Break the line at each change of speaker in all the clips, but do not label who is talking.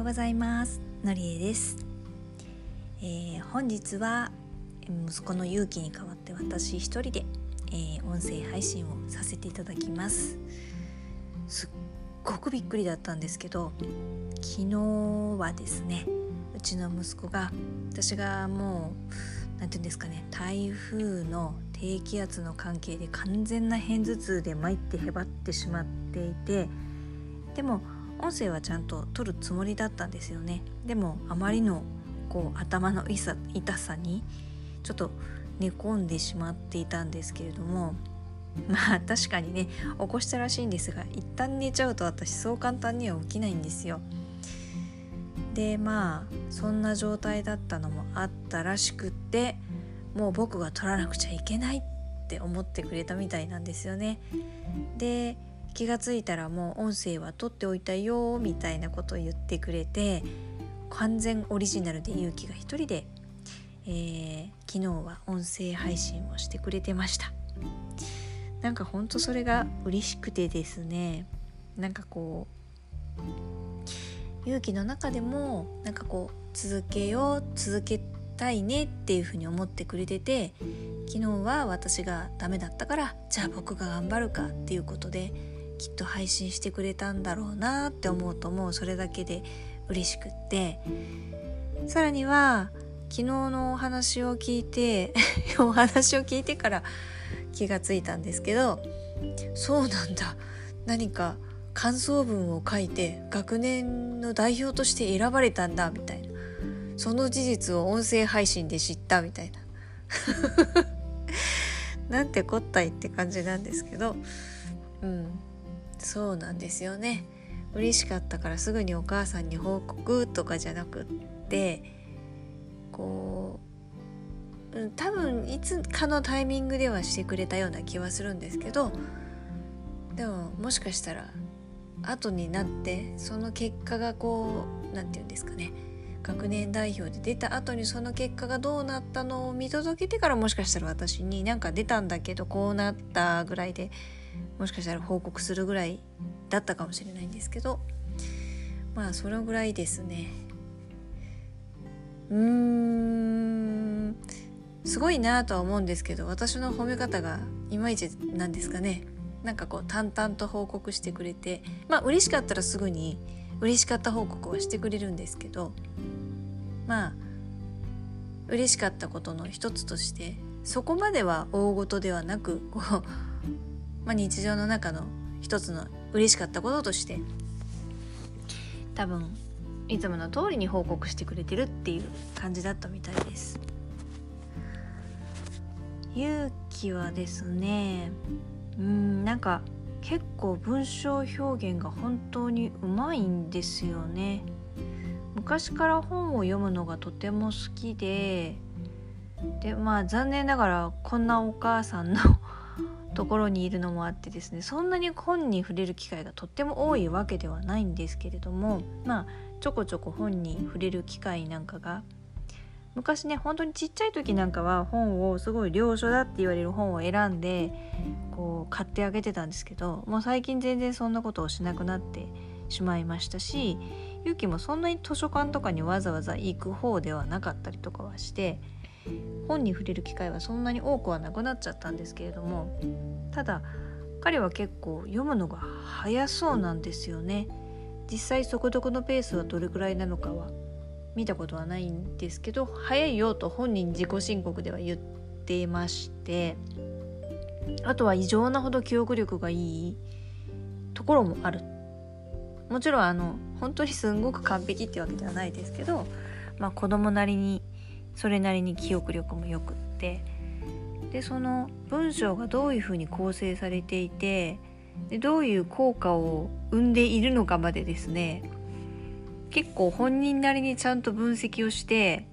ようございます。のりえです、えー、本日は息子の勇気に代わって私一人で、えー、音声配信をさせていただきます。すっごくびっくりだったんですけど昨日はですねうちの息子が私がもう何て言うんですかね台風の低気圧の関係で完全な片頭痛で参ってへばってしまっていてでも音声はちゃんと撮るつもりだったんですよねでもあまりのこう頭の痛さにちょっと寝込んでしまっていたんですけれども まあ確かにね起こしたらしいんですが一旦寝ちゃうと私そう簡単には起きないんですよ。でまあそんな状態だったのもあったらしくってもう僕が取らなくちゃいけないって思ってくれたみたいなんですよね。で気がついたらもう音声は取っておいたよみたいなことを言ってくれて完全オリジナルで勇気が一人で、えー、昨日は音声配信をしてくれてました。なんかほんとそれが嬉しくてですね。なんかこう勇気の中でもなんかこう続けよう続けたいねっていうふうに思ってくれてて昨日は私がダメだったからじゃあ僕が頑張るかっていうことできっと配信してくれたんだろうなって思うともうそれだけで嬉しくって。さらには昨日のお話を聞いて お話を聞いてから気がついたんですけどそうなんだ。何か感想文を書いて学年の代表として選ばれたんだみたいな。その事実を音声配信で知ったみたいな。なんてこったいって感じなんですけど。うん。そうなんですよね。嬉しかったからすぐにお母さんに報告とかじゃなくってこう多分いつかのタイミングではしてくれたような気はするんですけどでももしかしたら後になってその結果がこう何て言うんですかね学年代表で出た後にその結果がどうなったのを見届けてからもしかしたら私になんか出たんだけどこうなったぐらいでもしかしたら報告するぐらいだったかもしれないんですけどまあそのぐらいですね。うーん。すごいなとは思うんですけど私の褒め方がいまいちなんですかね。なんかこう淡々と報告してくれてまあ嬉しかったらすぐに嬉しかった報告はしてくれるんですけどまあ嬉しかったことの一つとしてそこまでは大事ではなくこうまあ、日常の中の一つの嬉しかったこととして多分いつもの通りに報告してくれてるっていう感じだったみたいです。勇気はですねうんなんか結構文章表現が本当にうまいんですよね。昔から本を読むのがとても好きででまあ残念ながらこんなお母さんのところにいるのもあってですねそんなに本に触れる機会がとっても多いわけではないんですけれどもまあちょこちょこ本に触れる機会なんかが昔ね本当にちっちゃい時なんかは本をすごい良書だって言われる本を選んでこう買ってあげてたんですけどもう最近全然そんなことをしなくなってしまいましたしゆきもそんなに図書館とかにわざわざ行く方ではなかったりとかはして本に触れる機会はそんなに多くはなくなっちゃったんですけれどもただ彼は結構読むのが早そうなんですよね。実際速読のペースはどれくらいなのかは見たことはないんですけど早いよと本人自己申告では言っていましてあとは異常なほど記憶力がいいところもある。もちろんあの本当にすんごく完璧ってわけではないですけど、まあ、子供なりにそれなりに記憶力もよくってでその文章がどういうふうに構成されていてでどういう効果を生んでいるのかまでですね結構本人なりにちゃんと分析をして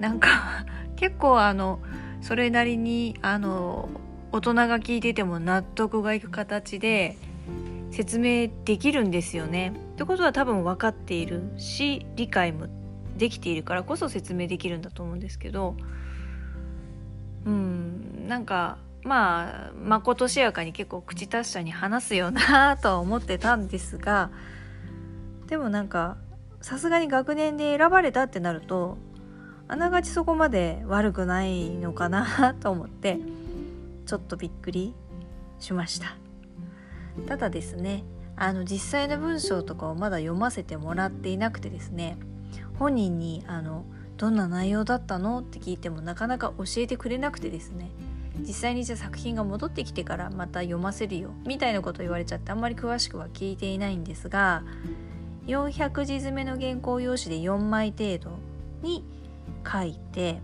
なんか 結構あのそれなりにあの大人が聞いてても納得がいく形で説明できるんですよね。ってことは多分分かっているし理解もできているからこそ説明できるんだと思うんですけどうんなんかまあまことしやかに結構口達者に話すよなとは思ってたんですがでもなんかさすがに学年で選ばれたってなるとあながちそこまで悪くないのかなと思ってちょっとびっくりしました。ただですねあの実際の文章とかをまだ読ませてもらっていなくてですね本人にあのどんな内容だったの？って聞いてもなかなか教えてくれなくてですね。実際にじゃあ作品が戻ってきてからまた読ませるよ。みたいなこと言われちゃってあんまり詳しくは聞いていないんですが400字詰めの原稿用紙で4枚程度に書いて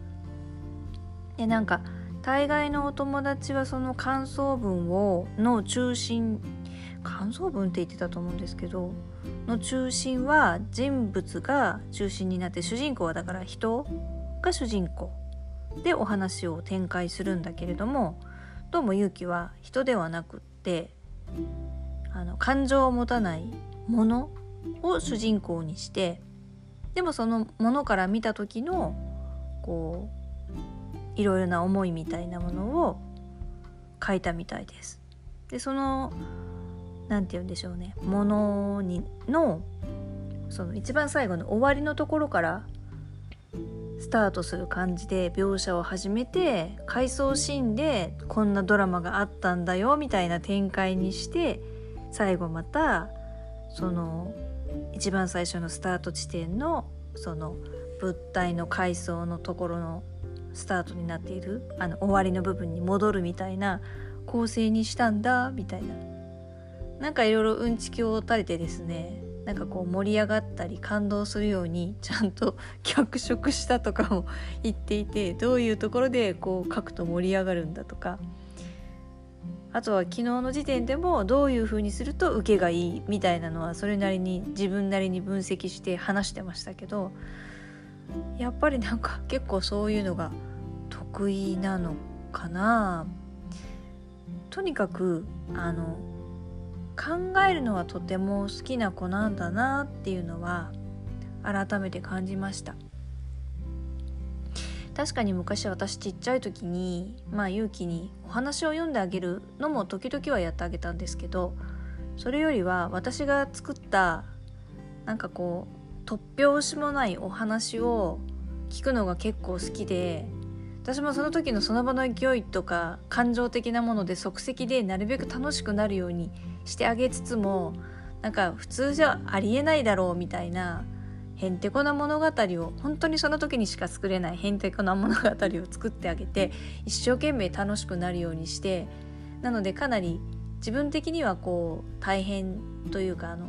でなんか大概のお友達はその感想文をの中心感想文って言ってたと思うんですけどの中心は人物が中心になって主人公はだから人が主人公でお話を展開するんだけれどもどうも勇気は人ではなくってあの感情を持たないものを主人公にしてでもそのものから見た時のこういろいろな思いみたいなものを書いたみたいです。でその何て言うんでしょうね。ものにのその一番最後の終わりのところからスタートする感じで描写を始めて回想シーンでこんなドラマがあったんだよみたいな展開にして最後またその一番最初のスタート地点のその物体の階層のところのスタートになっているあの終わりの部分に戻るみたいな構成にしたんだみたいななんかいろいろうんちきを垂れてですねなんかこう盛り上がったり感動するようにちゃんと 脚色したとかも言っていてどういうところでこう書くと盛り上がるんだとかあとは昨日の時点でもどういう風にすると受けがいいみたいなのはそれなりに自分なりに分析して話してましたけどやっぱりなんか 結構そういうのが得意なのかな。とにかくあの考えるのはとても好きな子なんだなっていうのは改めて感じました。確かに昔私ちっちゃい時にまあ勇気にお話を読んであげるのも時々はやってあげたんですけどそれよりは私が作ったなんかこう突拍子もないお話を聞くのが結構好きで私もその時のその場の勢いとか感情的なもので即席でなるべく楽しくなるようにしてあげつつもなんか普通じゃありえないだろうみたいなへんてこな物語を本当にその時にしか作れないへんてこな物語を作ってあげて 一生懸命楽しくなるようにしてなのでかなり自分的にはこう大変というかあの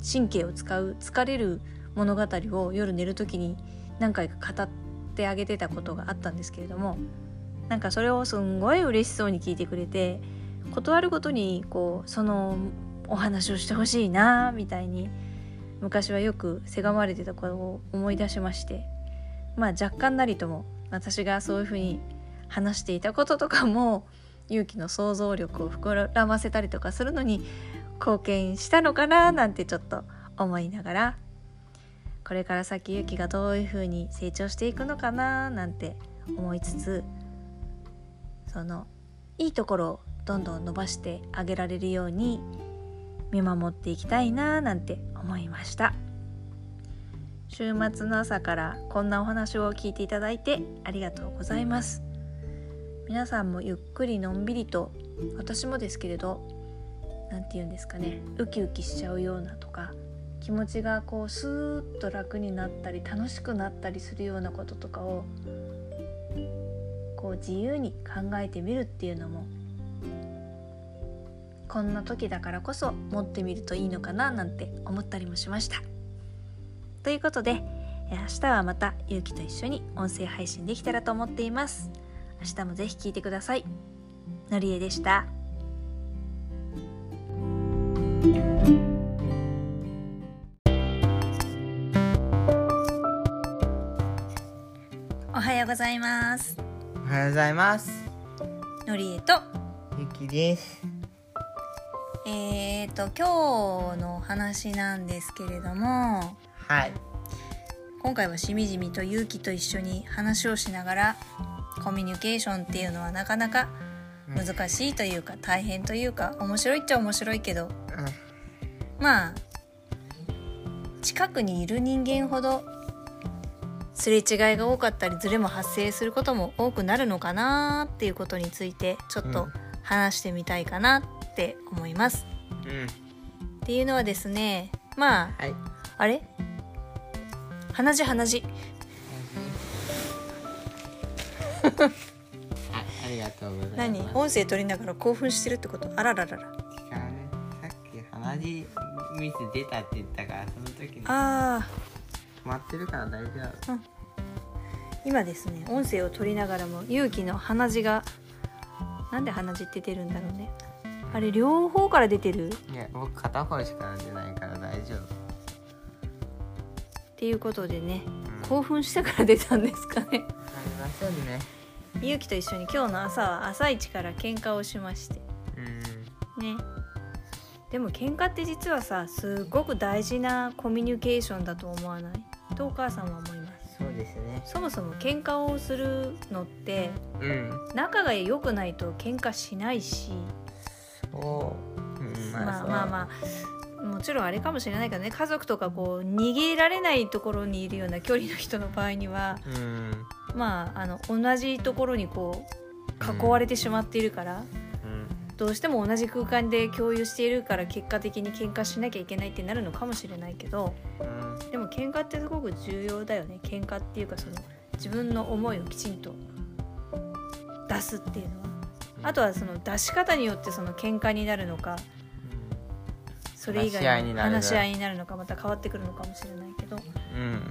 神経を使う疲れる物語を夜寝る時に何回か語ってあげてたことがあったんですけれどもなんかそれをすんごい嬉しそうに聞いてくれて断るごとにこうそのお話をしてほしいなみたいに昔はよくせがまれてたことを思い出しまして。まあ若干なりとも私がそういうふうに話していたこととかも勇気の想像力を膨らませたりとかするのに貢献したのかななんてちょっと思いながら。これから先勇気がどういうふうに成長していくのかななんて思いつつそのいいところをどんどん伸ばしてあげられるように見守っていきたいななんて思いました。週末の朝からこんなお話を聞いていただいてありがとうございます。皆さんもゆっくりのんびりと私もですけれど何て言うんですかねウキウキしちゃうようなとか気持ちがこうスーッと楽になったり楽しくなったりするようなこととかをこう自由に考えてみるっていうのもこんな時だからこそ持ってみるといいのかななんて思ったりもしました。ということで明日はまたゆうきと一緒に音声配信できたらと思っています。明日もぜひ聞いてください。のりえでした。おはようございます。
おはようございます。
のりえと
ゆきです
えーと今日の話なんですけれども
はい。
今回はしみじみと勇気と一緒に話をしながらコミュニケーションっていうのはなかなか難しいというか大変というか面白いっちゃ面白いけどまあ近くにいる人間ほどすれ違いが多かったりズレも発生することも多くなるのかなっていうことについてちょっと
うん。
話してみたいかなって思います。
うん。
っていうのはですねまあ
はい。
あれ？鼻血鼻血。
あありがとうございます。
何？音声取りながら興奮してるってこと？あらららら。
違うね。さっき鼻血ミス出たって言ったからその時に止
あー。
まってるから大丈夫。
今ですね音声を取りながらも勇気の鼻血がなんで鼻血って出るんだろうねあれ両方から出てる？
いや僕片方しか出ないから大丈夫。
っていうことでね
うん。
興奮してから出たんですかね。
ありませんね。
勇気と一緒に今日の朝は朝一から喧嘩をしまして。
うん。
ね。でも喧嘩って実はさすごく大事なコミュニケーションだと思わない？とお母さんは思います。
そうですね。
そもそも喧嘩をするのって
うん。
仲が良くないと喧嘩しないし
そう、うん、
まあまあまあ。もちろんあれかもしれないけどね家族とかこう逃げられないところにいるような距離の人の場合には
うん。
まああの同じところにこう囲われてしまっているから、
うん。
どうしても同じ空間で共有しているから結果的に喧嘩しなきゃいけないってなるのかもしれないけど
うん。
でも喧嘩ってすごく重要だよね。喧嘩っていうかその自分の思いをきちんと出すっていうのはあとはその出し方によってその喧嘩になるのかそれ以外に
いになる。
話し合いになるのかまた変わってくるのかもしれないけど
うん。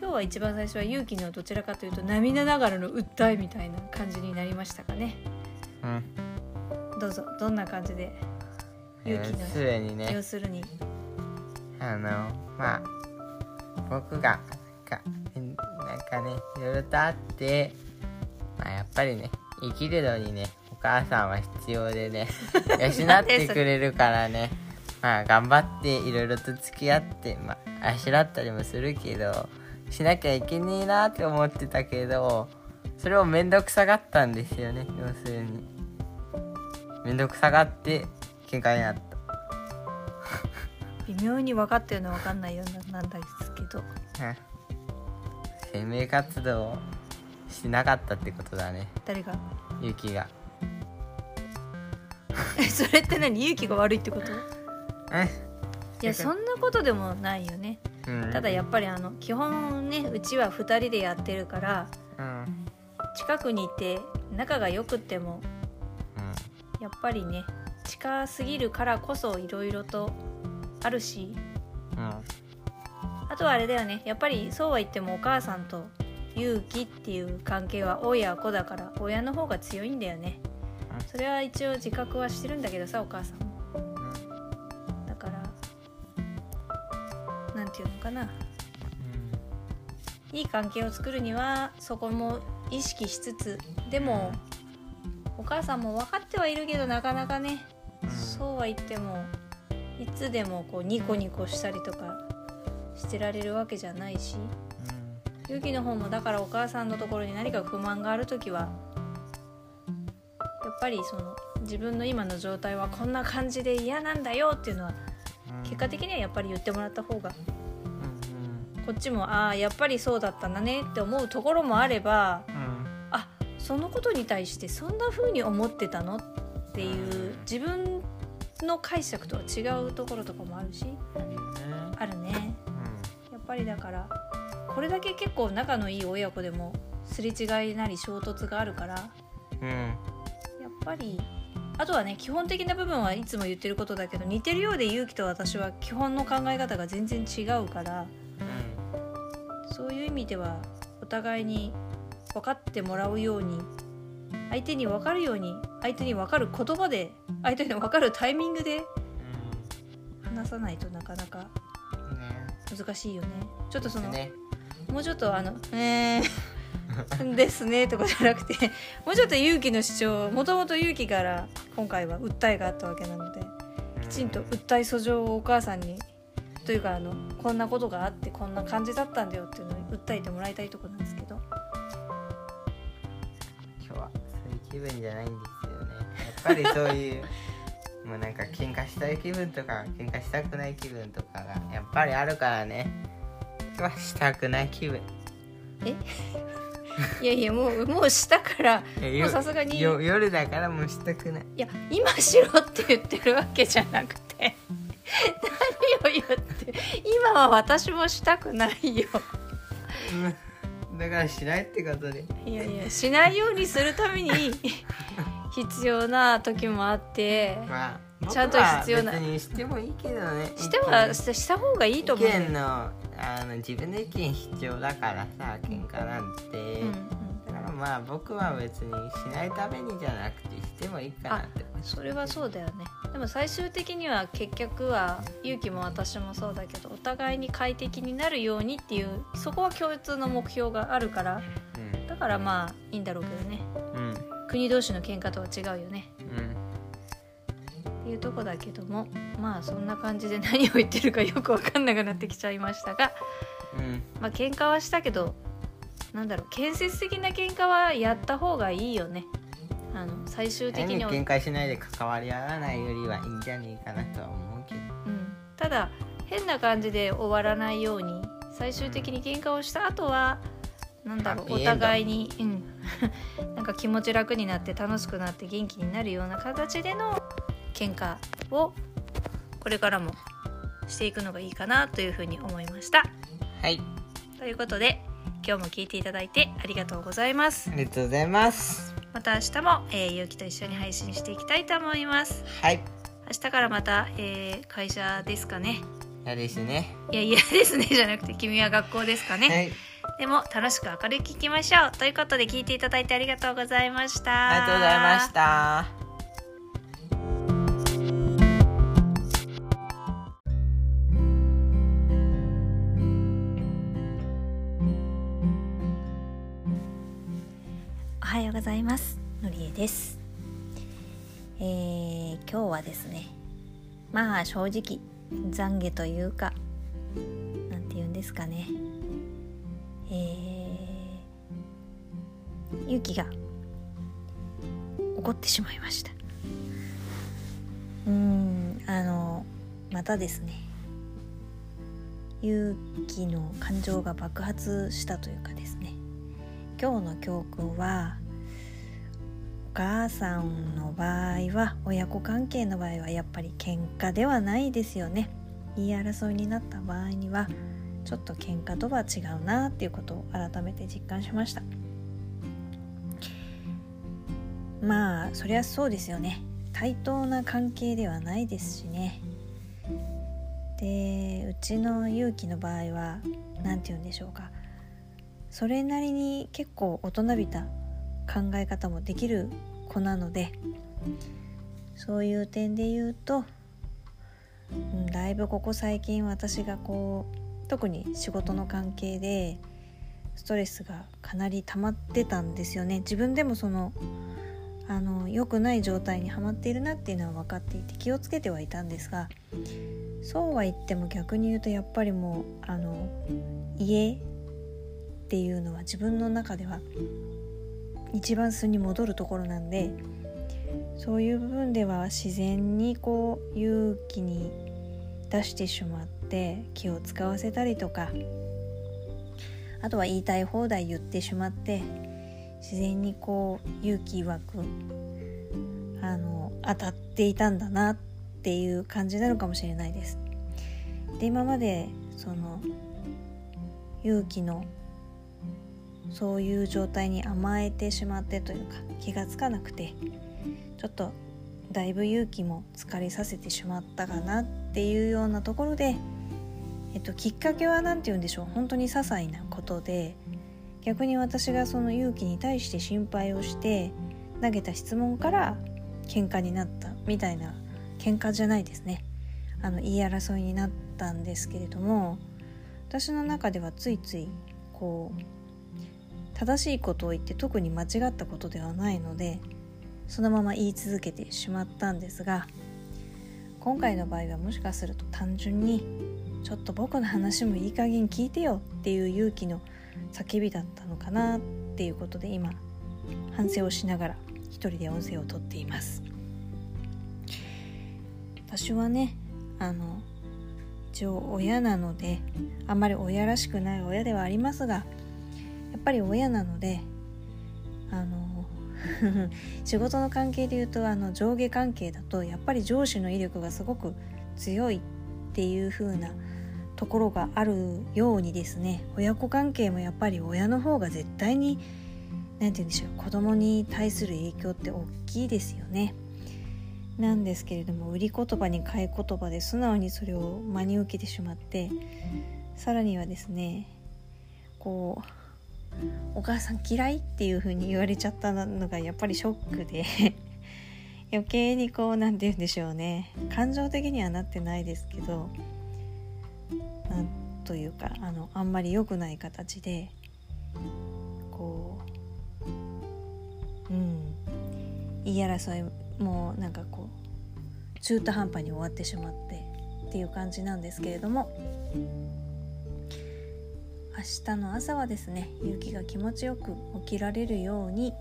今日は一番最初は勇気のどちらかというと涙ながらの訴えみたいな感じになりましたかね。
うん。
どうぞどんな感じで勇気の
すでにね。
要するに。
あのまあ僕がかなんかねいろいろとあってまあやっぱりね生きるのにねお母さんは必要でね。養ってくれるからね。まあ頑張っていろいろと付き合ってまああしらったりもするけどしなきゃいけねえなって思ってたけどそれを面倒くさがったんですよね要するに。面倒くさがって喧嘩になった。
微妙に分かってるの分かんないようななんですけど。
うん生命活動をしなかったってことだね。
誰が？
ユキが。
えそれって何？勇気が悪いってこと？
え
いやそんなことでもないよね。
うん。
ただやっぱりあの基本ねうちは2人でやってるから
うん。
近くにいて仲が良くっても
うん。
やっぱりね近すぎるからこそいろいろとあるし
うん。
あとはあれだよねやっぱりそうは言ってもお母さんと勇気っていう関係は親子だから親の方が強いんだよね。
うん
それは一応自覚はしてるんだけどさお母さんも。だからなんていうのかな。いい関係を作るにはそこも意識しつつでもお母さんも分かってはいるけどなかなかね、
うん。
そうは言ってもいつでもこうニコニコしたりとかしてられるわけじゃないし。ゆきの方もだからお母さんのところに何か不満がある時はぱりその自分の今の状態はこんな感じで嫌なんだよっていうのは
うん。
結果的にはやっぱり言ってもらった方が。
うん
こっちもああやっぱりそうだったんだねって思うところもあれば
うん。
あそのことに対してそんな風に思ってたのっていう自分の解釈とは違うところとかもあるし
うん
あるね。やっぱりだからこれだけ結構仲のいい親子でもすれ違いなり衝突があるからや
うん。
っぱりあとはね基本的な部分はいつも言ってることだけど似てるようで勇気と私は基本の考え方が全然違うからそういう意味ではお互いに分かってもらうように相手に分かるように相手に分かる言葉で相手に分かるタイミングで話さないとなかなか難しいよね。ちょっとその、
ね。
もうちょっとあの「えー、ですね」とかじゃなくてもうちょっと勇気の主張もともと勇気から今回は訴えがあったわけなのできちんと訴え訴状をお母さんにというかあのこんなことがあってこんな感じだったんだよっていうのを訴えてもらいたいところなんですけど。
今日はそういう気分じゃないんですよね。やっぱりそういうもうなんか喧嘩したい気分とか喧嘩したくない気分とかがやっぱりあるからね。はしたくない気分。
え？いやいやもうもうしたからもうさすがに。いや
夜だからもうしたくない。
今しろって言ってるわけじゃなくて何を言って今は私もしたくないよ。
だからしないってことで。
いやいやしないようにするために必要な時もあって。
まあ
ちゃんと必要な。
別にしてもいいけどね。
してはした方がいいと思う、
意見のあの自分の意見必要だからさ喧嘩なんて、
うんうん。
だからまあ僕は別にしないためにじゃなくてしてもいいかなって。
それはそうだよね。でも最終的には結局は勇気も私もそうだけどお互いに快適になるようにっていうそこは共通の目標があるからだからまあいいんだろうけどね。
うん。
国同士の喧嘩とは違うよねいうとこだけどもまあそんな感じで何を言ってるかよく分かんなくなってきちゃいましたが
うん。
まあ喧嘩はしたけどなんだろう建設的な喧嘩はやった方がいいよね。あの最終的に
喧嘩しないで関わり合わないよりはいいんじゃねえかなとは思うけど。
うん、ただ変な感じで終わらないように最終的に喧嘩をした後はなんだろうお互いに、うん、なんか気持ち楽になって楽しくなって元気になるような形での喧嘩をこれからもしていくのがいいかなというふうに思いました。
はい
ということで今日も聞いていただいてありがとうございます
あ。りがとうございます
また明日も、えー、ゆうきと一緒に配信していきたいと思います。
はい
明日からまた、えー会社ですかね。
嫌ですね
いや、嫌ですねじゃなくて、君は学校ですかね。
はい
でも、楽しく明るく聞きましょう。ということで、聞いていただいてありがとうございました。
ありがとうございました
ございます。のりえです。えー、今日はですね、まあ正直懺悔というか、なんて言うんですかね。えー、ゆきが怒ってしまいました。うーん、あの、またですね、勇気の感情が爆発したというかですね今日の教訓は母さんの場合は親子関係の場合はやっぱり喧嘩ではないですよね。言い争いになった場合にはちょっと喧嘩とは違うなっていうことを改めて実感しました。まあそりゃそうですよね。対等な関係ではないですしね。でうちの勇気の場合は何て言うんでしょうか。それなりに結構大人びた考え方もできる子なのでそういう点で言うと、うん、だいぶここ最近私がこう特に仕事の関係でストレスがかなり溜まってたんですよね。自分でもそのあの良くない状態にはまっているなっていうのは分かっていて気をつけてはいたんですがそうは言っても逆に言うとやっぱりもうあの家っていうのは自分の中では一番素に戻るところなんでそういう部分では自然にこう勇気に出してしまって気を使わせたりとかあとは言いたい放題言ってしまって自然にこう勇気曰くあの当たっていたんだなっていう感じなのかもしれないです。で今までその勇気のそういう状態に甘えてしまってというか気がつかなくてちょっとだいぶ勇気も疲れさせてしまったかなっていうようなところで、えっと、きっかけは何て言うんでしょう。本当に些細なことで逆に私がその勇気に対して心配をして投げた質問から喧嘩になったみたいな喧嘩じゃないですね。あの言い争いになったんですけれども私の中ではついついこう正しいことを言って特に間違ったことではないのでそのまま言い続けてしまったんですが今回の場合はもしかすると単純にちょっと僕の話もいい加減聞いてよっていう勇気の叫びだったのかなっていうことで今反省をしながら一人で音声をとっています。私はねあの一応親なのであんまり親らしくない親ではありますがやっぱり親なのであの 仕事の関係で言うとあの上下関係だとやっぱり上司の威力がすごく強いっていう風なところがあるようにですね親子関係もやっぱり親の方が絶対に何て言うんでしょう子供に対する影響って大きいですよね。なんですけれども売り言葉に買い言葉で素直にそれを真に受けてしまってさらにはですねこう「お母さん嫌い?」っていう風に言われちゃったのがやっぱりショックで 余計にこう何て言うんでしょうね感情的にはなってないですけどなんというかあのあんまり良くない形でこううん言い争いもうなんかこう中途半端に終わってしまってっていう感じなんですけれども明日の朝はですね勇気が気持ちよく起きられるようにい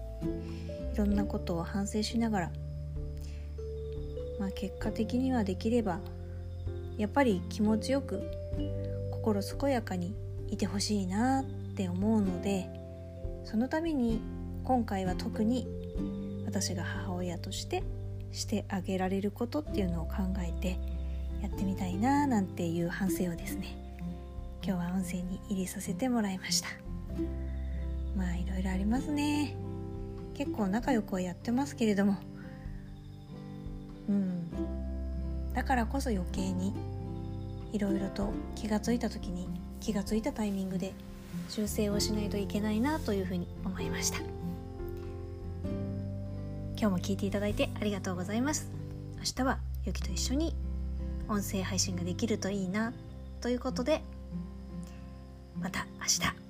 ろんなことを反省しながらまあ結果的にはできればやっぱり気持ちよく心健やかにいてほしいなって思うのでそのために今回は特に私が母親としてしてあげられることっていうのを考えてやってみたいななんていう反省をですね今日は音声に入れさせてもらいました。まあいろいろありますね。結構仲良くはやってますけれども。うん。だからこそ余計にいろいろと気がついた時に気がついたタイミングで修正をしないといけないなというふうに思いました。今日も聞いていただいてありがとうございます。明日はゆきと一緒に音声配信ができるといいなということでまた明日。